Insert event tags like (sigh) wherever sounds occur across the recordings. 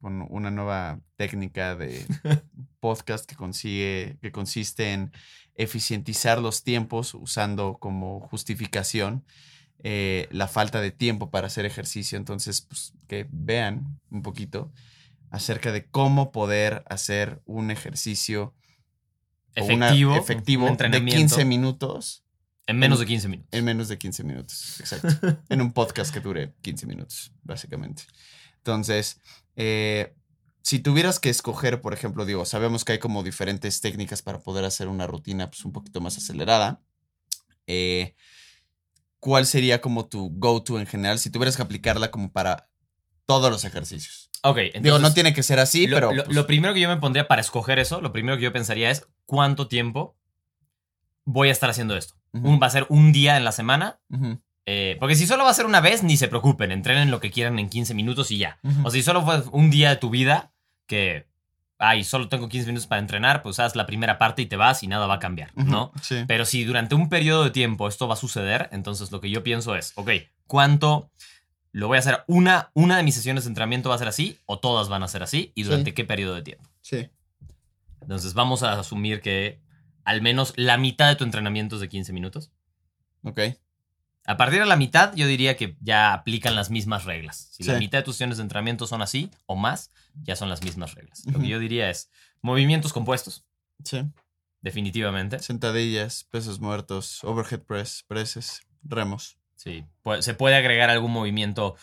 con una nueva técnica de (laughs) podcast que consigue, que consiste en eficientizar los tiempos usando como justificación eh, la falta de tiempo para hacer ejercicio. Entonces, pues, que vean un poquito acerca de cómo poder hacer un ejercicio efectivo, efectivo de 15 minutos. En menos de 15 minutos. En menos de 15 minutos, exacto. (laughs) en un podcast que dure 15 minutos, básicamente. Entonces, eh, si tuvieras que escoger, por ejemplo, digo, sabemos que hay como diferentes técnicas para poder hacer una rutina pues, un poquito más acelerada. Eh, ¿cuál sería como tu go-to en general si tuvieras que aplicarla como para todos los ejercicios? Ok, entonces, Digo, no tiene que ser así, lo, pero... Lo, pues lo, primero que yo me pondría para escoger eso, lo primero que yo pensaría es cuánto tiempo voy a estar haciendo esto. Uh -huh. un, ¿Va a ser un día en la semana? Uh -huh. Eh, porque si solo va a ser una vez, ni se preocupen, entrenen lo que quieran en 15 minutos y ya. Uh -huh. O si solo fue un día de tu vida que ay, solo tengo 15 minutos para entrenar, pues haz la primera parte y te vas y nada va a cambiar, ¿no? Uh -huh, sí. Pero si durante un periodo de tiempo esto va a suceder, entonces lo que yo pienso es, ok, ¿cuánto lo voy a hacer? ¿Una, una de mis sesiones de entrenamiento va a ser así o todas van a ser así? ¿Y durante Sí. qué periodo de tiempo? Sí. Entonces vamos a asumir que al menos la mitad de tu entrenamiento es de 15 minutos. Ok. A partir de la mitad, yo diría que ya aplican las mismas reglas. Si Sí. la mitad de tus sesiones de entrenamiento son así o más, ya son las mismas reglas. Lo que yo diría es movimientos compuestos, Sí. definitivamente. Sentadillas, pesos muertos, overhead press, presses, remos. Sí. Se puede agregar algún movimiento,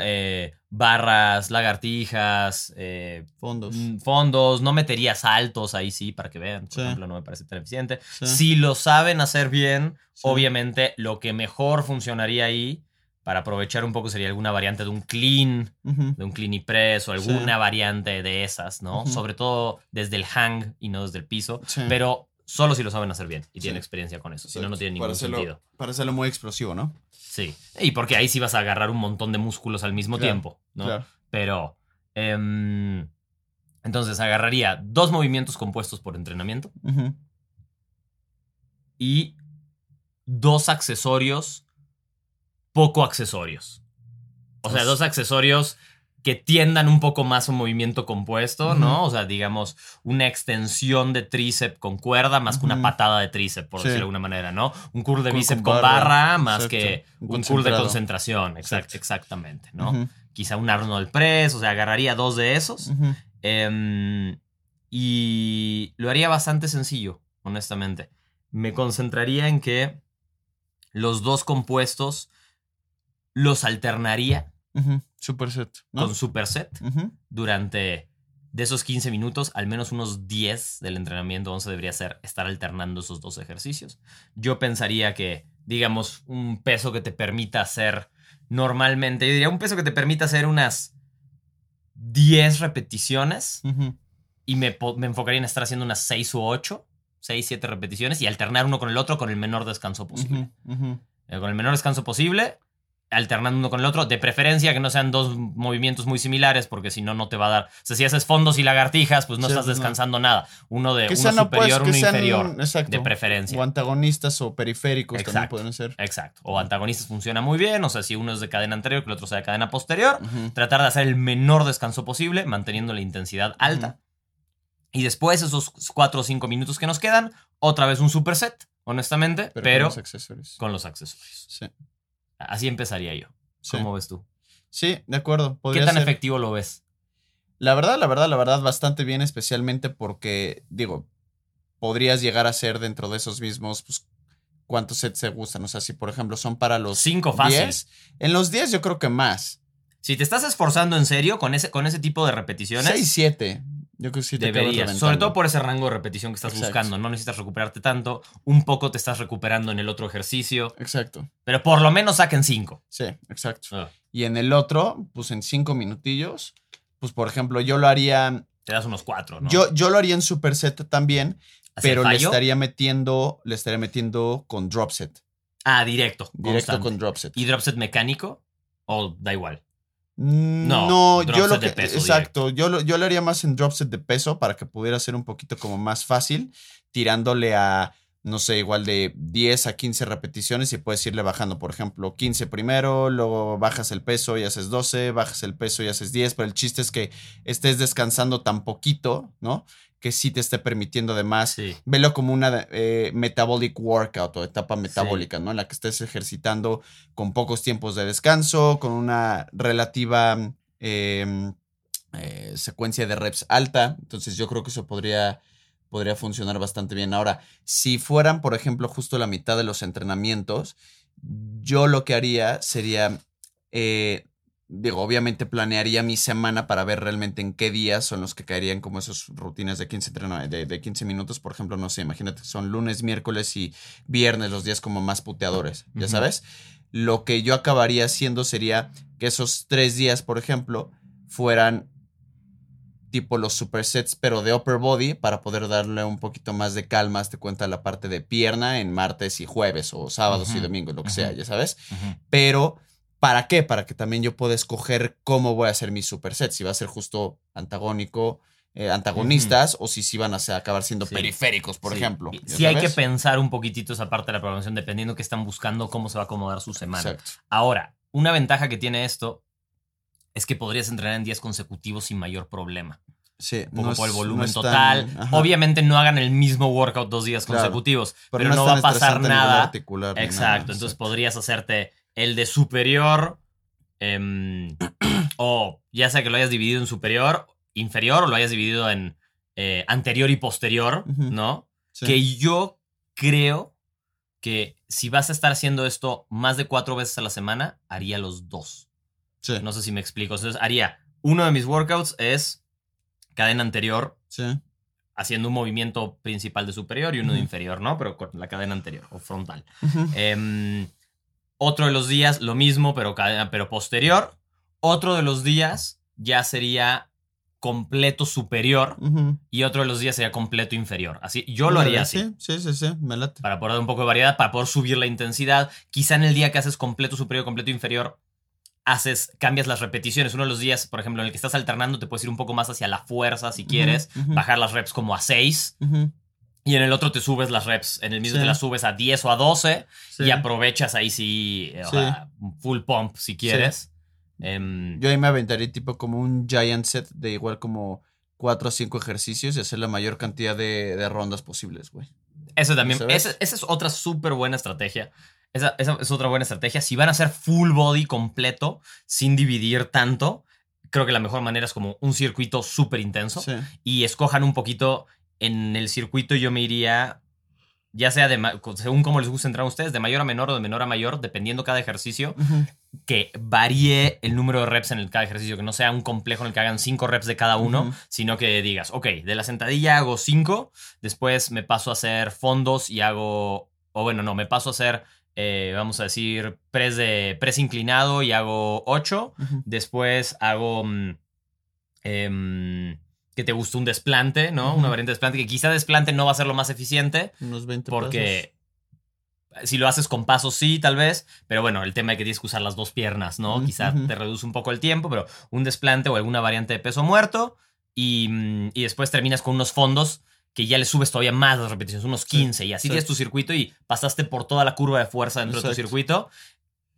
eh, barras, lagartijas, eh, Fondos. mm, fondos. No metería saltos ahí sí, para que vean. Por Sí. ejemplo, no me parece tan eficiente. Sí. Si lo saben hacer bien, Sí. obviamente lo que mejor funcionaría ahí para aprovechar un poco sería alguna variante de un clean, de un clean y press o alguna variante de esas, ¿no? Sobre todo desde el hang y no desde el piso, pero solo si lo saben hacer bien y tienen experiencia con eso, si no, no tiene Para ningún hacerlo- sentido. Para hacerlo muy explosivo, ¿no? Sí, y porque ahí sí vas a agarrar un montón de músculos al mismo Claro, tiempo, ¿no? Claro. Pero, em, entonces agarraría dos movimientos compuestos por entrenamiento y dos accesorios poco accesorios. O sea, dos accesorios que tiendan un poco más un movimiento compuesto, ¿no? O sea, digamos, una extensión de tríceps con cuerda más que una patada de tríceps, por Sí. decirlo de alguna manera, ¿no? Un curl de bíceps con con barra, barra, más que Un curl de concentración. Exact- exactamente, ¿no? Quizá un Arnold Press, o sea, agarraría dos de esos. Em, y lo haría bastante sencillo, honestamente. Me concentraría en que los dos compuestos los alternaría. Superset, ¿no? con superset Ujú. durante de esos 15 minutos, al menos unos 10 del entrenamiento 11 debería ser estar alternando esos dos ejercicios. Yo pensaría que, digamos, un peso que te permita hacer normalmente, yo diría un peso que te permita hacer unas 10 repeticiones y me, me enfocaría en estar haciendo unas 6 u 8, 6, 7 repeticiones y alternar uno con el otro con el menor descanso posible. Eh, con el menor descanso posible, alternando uno con el otro, de preferencia que no sean dos movimientos muy similares, porque si no, no te va a dar. O sea, si haces fondos y lagartijas, pues no Sí, estás pues no. descansando nada. Uno de Que uno sean superior, uno sean- inferior. Exacto. de preferencia. O antagonistas o periféricos también pueden ser. Exacto. O antagonistas funciona muy bien, o sea, si uno es de cadena anterior, que el otro sea de cadena posterior. Tratar de hacer el menor descanso posible, manteniendo la intensidad alta. Y después, esos 4 o 5 minutos que nos quedan, otra vez un superset, honestamente, Pero, pero, con los accesorios. con los accesorios. Sí. Así empezaría yo. Sí. ¿Cómo ves tú? Sí, de acuerdo. ¿Qué tan ser- efectivo lo ves? La verdad, la verdad, la verdad, bastante bien, especialmente porque, digo, podrías llegar a hacer dentro de esos mismos, pues, cuántos sets te gustan. O sea, si por ejemplo son para los Cinco. 10, en los 10 yo creo que más. Si te estás esforzando en serio con ese, con ese tipo de repeticiones, 6, 7. Yo creo que sí te deberías. Sobre todo por ese rango de repetición que estás Exacto. buscando. No necesitas recuperarte tanto. Un poco te estás recuperando en el otro ejercicio. Exacto. Pero por lo menos saquen cinco. Sí, exacto. Ah, Y en el otro, pues en 5 minutillos, pues por ejemplo, yo lo haría. te das unos cuatro, ¿no? Yo, yo lo haría en superset también, ¿Hacia el pero le estaría metiendo, le estaría metiendo con drop set. Ah, directo. Directo constante. con drop set. ¿Y dropset mecánico? ¿O da igual? No, No, yo lo que. de peso exacto, yo lo, yo lo haría más en drop set de peso para que pudiera ser un poquito como más fácil, tirándole a, no sé, igual de 10 a 15 repeticiones y puedes irle bajando, por ejemplo, 15 primero, luego bajas el peso y haces 12, bajas el peso y haces 10, pero el chiste es que estés descansando tan poquito, ¿no? Que sí te esté permitiendo además Sí. Velo como una eh, metabolic workout o etapa metabólica, ¿no? En la que estés ejercitando con pocos tiempos de descanso, con una relativa eh, eh, secuencia de reps alta. Entonces yo creo que eso podría, podría funcionar bastante bien. Ahora, si fueran, por ejemplo, justo la mitad de los entrenamientos, yo lo que haría sería... eh, Digo, obviamente planearía mi semana para ver realmente en qué días son los que caerían como esas rutinas de 15, entrena- de, de 15 minutos. Por ejemplo, no sé, imagínate, son lunes, miércoles y viernes los días como más puteadores, ya sabes. Lo que yo acabaría haciendo sería que esos tres días, por ejemplo, fueran tipo los supersets, pero de upper body, para poder darle un poquito más de calma, te cuenta la parte de pierna en martes y jueves, o sábados y domingos, lo que sea, ya sabes pero ¿para qué? Para que también yo pueda escoger cómo voy a hacer mi superset, si va a ser justo antagónico, eh, antagonistas, o si sí van a acabar siendo Sí. periféricos, por Sí. ejemplo. Y ¿ya Sí hay que pensar un poquitito esa parte de la programación dependiendo qué están buscando, cómo se va a acomodar su semana. Exacto. Ahora, una ventaja que tiene esto es que podrías entrenar en días consecutivos sin mayor problema. Sí, Un poco no por el volumen no es tan- total. Obviamente no hagan el mismo workout dos días Claro. consecutivos, pero, es no, va a pasar nada. articular Exacto, nada, entonces exacto. podrías hacerte el de superior, em, o ya sea que lo hayas dividido en superior, inferior, o lo hayas dividido en eh, anterior y posterior. ¿no? Sí. Que yo creo que si vas a estar haciendo esto más de cuatro veces a la semana, haría los dos. Sí, No sé si me explico. Entonces haría, uno de mis workouts es cadena anterior, sí. haciendo un movimiento principal de superior y uno de inferior, ¿no? Pero con la cadena anterior o frontal. Otro de los días, lo mismo, pero, pero posterior. Otro de los días ya sería completo superior y otro de los días sería completo inferior. Así, yo lo haría así. Sí, sí, sí, sí, me late. Para poder dar un poco de variedad, para poder subir la intensidad. Quizá en el día que haces completo superior, completo inferior, haces, cambias las repeticiones. Uno de los días, por ejemplo, en el que estás alternando, te puedes ir un poco más hacia la fuerza si quieres, bajar las reps como a 6. Ujú. Y en el otro te subes las reps. En el mismo Sí. te las subes a 10 o a 12 Sí. y aprovechas ahí sí, o sea, full pump si quieres. Em, Yo ahí me aventaría tipo como un giant set de igual como cuatro o cinco ejercicios y hacer la mayor cantidad de, de rondas posibles, güey. Eso también, esa, esa es otra súper buena estrategia. Esa, esa es otra buena estrategia. Si van a hacer full body completo, sin dividir tanto, creo que la mejor manera es como un circuito súper intenso. Sí. Y escojan un poquito en el circuito, yo me iría, ya sea de, según cómo les gusta entrar a ustedes, de mayor a menor o de menor a mayor, dependiendo cada ejercicio, que varíe el número de reps en el cada ejercicio, que no sea un complejo en el que hagan cinco reps de cada uno, sino que digas, ok, de la sentadilla hago cinco, después me paso a hacer fondos y hago, o bueno, no, me paso a hacer, eh, vamos a decir, press, de, press inclinado y hago ocho, Ujú. después hago, mm, em, que te gustó un desplante, ¿no? Una variante de desplante, que quizá desplante no va a ser lo más eficiente, Unos 20 porque si lo haces con pasos, sí, tal vez. Pero bueno, el tema de que tienes que usar las dos piernas, ¿no? Quizá te reduce un poco el tiempo, pero un desplante o alguna variante de peso muerto. Y, mm, y después terminas con unos fondos que ya le subes todavía más las repeticiones, unos Sí, 15. y así sí. tienes tu circuito y pasaste por toda la curva de fuerza dentro de tu Exacto. circuito.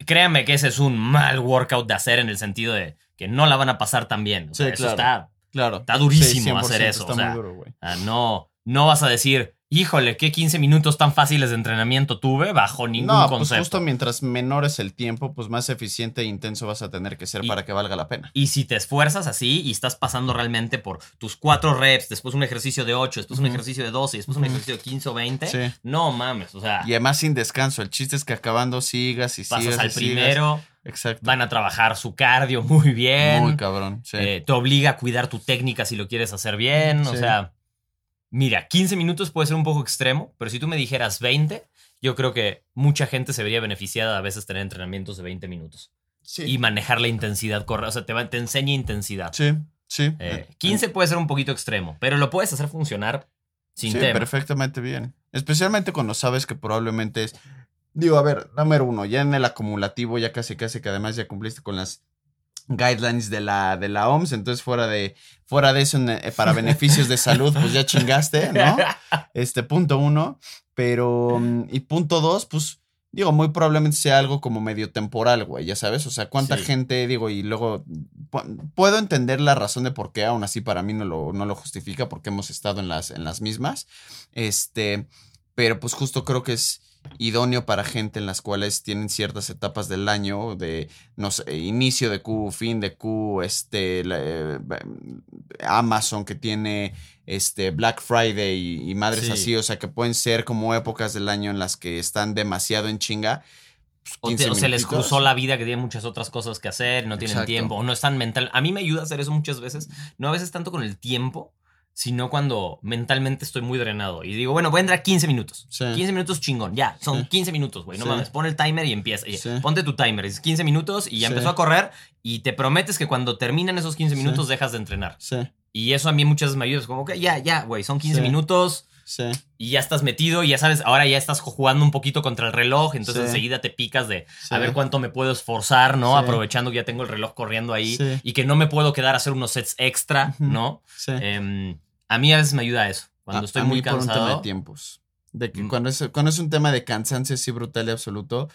Créanme que ese es un mal workout de hacer en el sentido de que no la van a pasar tan bien. O Sí, eso claro. está Claro. Está durísimo hacer eso, Está o sea, muy duro, güey. Ah, no, no vas a decir, híjole, qué 15 minutos tan fáciles de entrenamiento tuve bajo ningún No, pues concepto. justo mientras menor es el tiempo, pues más eficiente e intenso vas a tener que ser Y- para que valga la pena. Y si te esfuerzas así y estás pasando realmente por tus cuatro reps, después un ejercicio de 8, después un ejercicio de 12, después un ejercicio de 15 o 20, Sí. no mames, o sea, Y además sin descanso. El chiste es que acabando sigas y pasas sigas. al y sigas. Exacto. van a trabajar su cardio muy bien. Muy cabrón. Sí. Eh, te obliga a cuidar tu técnica si lo quieres hacer bien. O sea, mira, 15 minutos puede ser un poco extremo, pero si tú me dijeras 20, yo creo que mucha gente se vería beneficiada a veces tener entrenamientos de 20 minutos sí. y manejar la intensidad correcta. O sea, te, va- te enseña intensidad. sí, sí. Eh, 15 puede ser un poquito extremo, pero lo puedes hacer funcionar sin sí, tema. perfectamente bien. Especialmente cuando sabes que probablemente es. Digo, a ver, número uno, ya en el acumulativo, ya casi casi que además ya cumpliste con las guidelines de la, de la OMS, entonces fuera de, fuera de eso, eh, para (laughs) beneficios de salud, pues ya chingaste, ¿no? (laughs) Este punto uno. Pero, mm, y punto dos, pues, digo, muy probablemente sea algo como medio temporal, güey, ya sabes. O sea, cuánta Sí. gente, digo, y luego pu- puedo entender la razón de por qué, aún así para mí no lo, no lo justifica, porque hemos estado en las, en las mismas. Este, pero pues justo creo que es idóneo para gente en las cuales tienen ciertas etapas del año de no sé, inicio de Q, fin de Q, este la, eh, Amazon que tiene este Black Friday y, y madres Sí. así, o sea, que pueden ser como épocas del año en las que están demasiado en chinga. pues, O, te- 15 o se les cruzó la vida que tienen muchas otras cosas que hacer, no tienen Exacto. tiempo, o no están mental. A mí me ayuda a hacer eso muchas veces, no a veces tanto con el tiempo, sino cuando mentalmente estoy muy drenado y digo, bueno, voy a entrar 15 minutos. Sí. 15 minutos chingón, ya, son Sí. 15 minutos, güey, no Sí. mames, pon el timer y empieza. Ponte tu timer, es 15 minutos y ya empezó a correr y te prometes que cuando terminan esos 15 minutos dejas de entrenar. Y eso a mí muchas veces me ayuda, es como que ya, ya, güey, son 15 Sí. minutos sí, y ya estás metido y ya sabes, ahora ya estás jugando un poquito contra el reloj, entonces Sí. enseguida te picas de sí. a ver cuánto me puedo esforzar, ¿no? Aprovechando que ya tengo el reloj corriendo ahí y que no me puedo quedar a hacer unos sets extra. ¿no? Sí. Em, a mí a veces me ayuda eso. Cuando A- estoy a muy mí por un tema cansado. de tiempos. De que Mm. cuando es, cuando es un tema de cansancio así brutal y absoluto,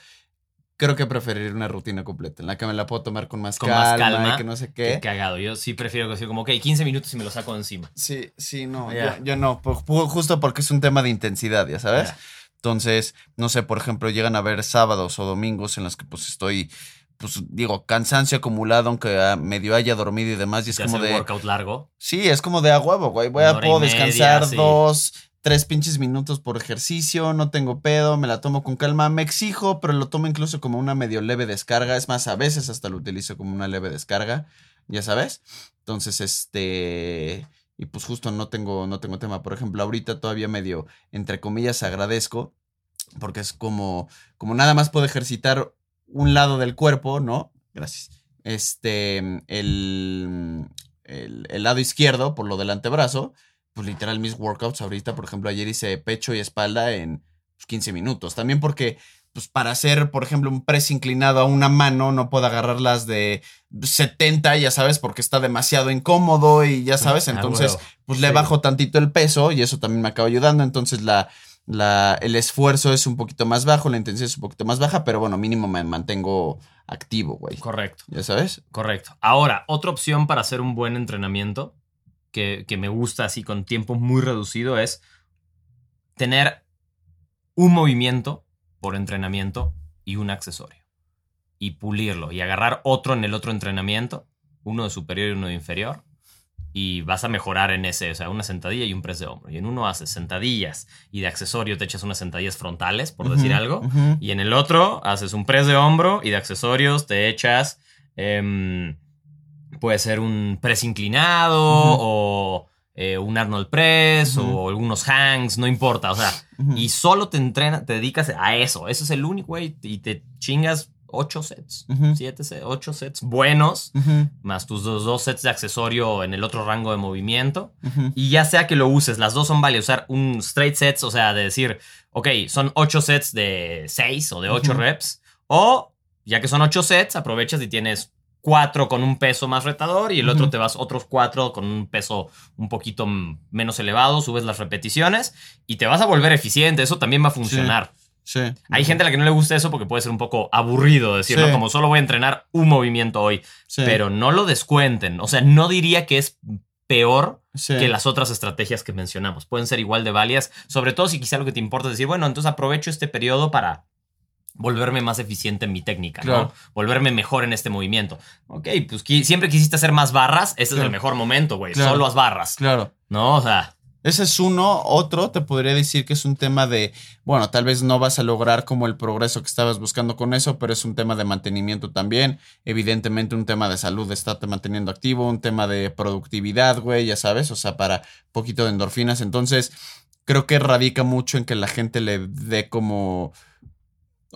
creo que preferiría una rutina completa en la que me la puedo tomar con más, Con más calma, calma, y que no sé Qué qué. cagado. Yo sí prefiero decir como, ok, 15 minutos y me lo saco encima. Sí, sí, no, yo, yo no, por- justo porque es un tema de intensidad, ya sabes. Entonces, no sé, por ejemplo, llegan a haber sábados o domingos en los que pues estoy, pues digo, cansancio acumulado, aunque ah, medio haya dormido y demás, y es como de... workout largo. Sí, es como de a huevo, güey. Voy a puedo media, descansar sí. dos, tres pinches minutos por ejercicio, no tengo pedo, me la tomo con calma, me exijo, pero lo tomo incluso como una medio leve descarga. Es más, a veces hasta lo utilizo como una leve descarga, ya sabes. Entonces, este. Y pues justo no tengo, no tengo tema. Por ejemplo, ahorita todavía medio, entre comillas, agradezco. Porque es como, como nada más puedo ejercitar un lado del cuerpo, ¿no? Gracias. Este, el, el, el lado izquierdo, por lo del antebrazo, pues literal mis workouts ahorita, por ejemplo, ayer hice pecho y espalda en pues, 15 minutos. También porque, pues para hacer, por ejemplo, un press inclinado a una mano, no puedo agarrarlas de 70, ya sabes, porque está demasiado incómodo y ya sabes, Ah, entonces, pues le bajo tantito el peso y eso también me acaba ayudando. Entonces la, la, el esfuerzo es un poquito más bajo, la intensidad es un poquito más baja, pero bueno, mínimo me mantengo activo, güey. Correcto. ¿Ya sabes? Correcto. Ahora, otra opción para hacer un buen entrenamiento que, que me gusta así con tiempo muy reducido es tener un movimiento por entrenamiento y un accesorio. Y pulirlo y agarrar otro en el otro entrenamiento, uno de superior y uno de inferior. Y vas a mejorar en ese, o sea, una sentadilla y un press de hombro. Y en uno haces sentadillas y de accesorio te echas unas sentadillas frontales, por decir algo. Y en el otro haces un press de hombro y de accesorios te echas. em, puede ser un press inclinado o eh, un Arnold Press o algunos hangs, no importa. O sea, y solo te entrenas, te dedicas a eso. Eso es el único, güey. Y te chingas ocho sets, siete sets, ocho sets buenos, más tus dos, dos sets de accesorio en el otro rango de movimiento. Y ya sea que lo uses, las dos son válidas. Usar un straight sets, o sea, de decir, ok, son ocho sets de seis o de ocho reps. O, ya que son ocho sets, aprovechas y tienes cuatro con un peso más retador y el otro te vas otros cuatro con un peso un poquito menos elevado, subes las repeticiones y te vas a volver eficiente. Eso también va a funcionar. Sí. Hay gente a la que no le gusta eso porque puede ser un poco aburrido decir, Sí. ¿no? Como solo voy a entrenar un movimiento hoy pero no lo descuenten. O sea, no diría que es peor Sí. que las otras estrategias que mencionamos. Pueden ser igual de válidas, sobre todo si quizá lo que te importa es decir, bueno, entonces aprovecho este periodo para volverme más eficiente en mi técnica, ¿no? Volverme mejor en este movimiento. Ok, pues qui- siempre quisiste hacer más barras, ese es Claro. el mejor momento, güey. Claro. Solo haz barras. Claro. ¿No? O sea, Ese es uno. Otro, te podría decir que es un tema de, bueno, tal vez no vas a lograr como el progreso que estabas buscando con eso, pero es un tema de mantenimiento también. Evidentemente un tema de salud, de estarte manteniendo activo, un tema de productividad, güey, ya sabes, o sea, para poquito de endorfinas. Entonces, creo que radica mucho en que la gente le dé como...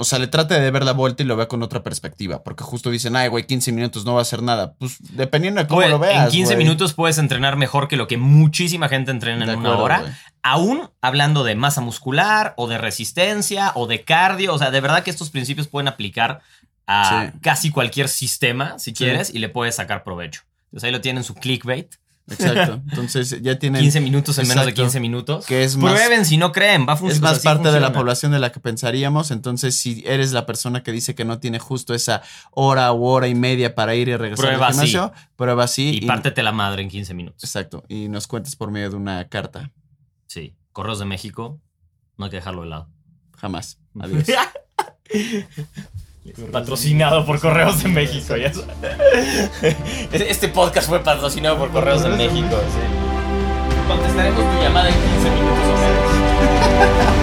O sea, le trate de ver la vuelta y lo vea con otra perspectiva. Porque justo dicen, ay, güey, 15 minutos no va a hacer nada. Pues dependiendo de cómo güey, lo veas. en 15 güey. minutos puedes entrenar mejor que lo que muchísima gente entrena De en una hora. güey. aún hablando de masa muscular o de resistencia o de cardio, o sea, de verdad que estos principios pueden aplicar a Sí. casi cualquier sistema, si Sí. quieres, y le puedes sacar provecho. Entonces ahí lo tienen su clickbait. Exacto. Entonces ya tienen... 15 minutos en menos de Exacto. 15 minutos. Que es más- Prueben si no creen, va a Es funcionar. más parte de la población de la que pensaríamos. Entonces, si eres la persona que dice que no tiene justo esa hora u hora y media para ir y regresar Prueba al gimnasio, prueba así. Y pártete la madre en 15 minutos. Exacto. Y nos cuentes por medio de una carta. Sí. Correos de México, no hay que dejarlo de lado. Jamás. (laughs) Adiós. (laughs) Patrocinado por Correos de México. ya. Este podcast fue patrocinado por Correos de México. sí. Contestaremos tu llamada en 15 minutos o menos.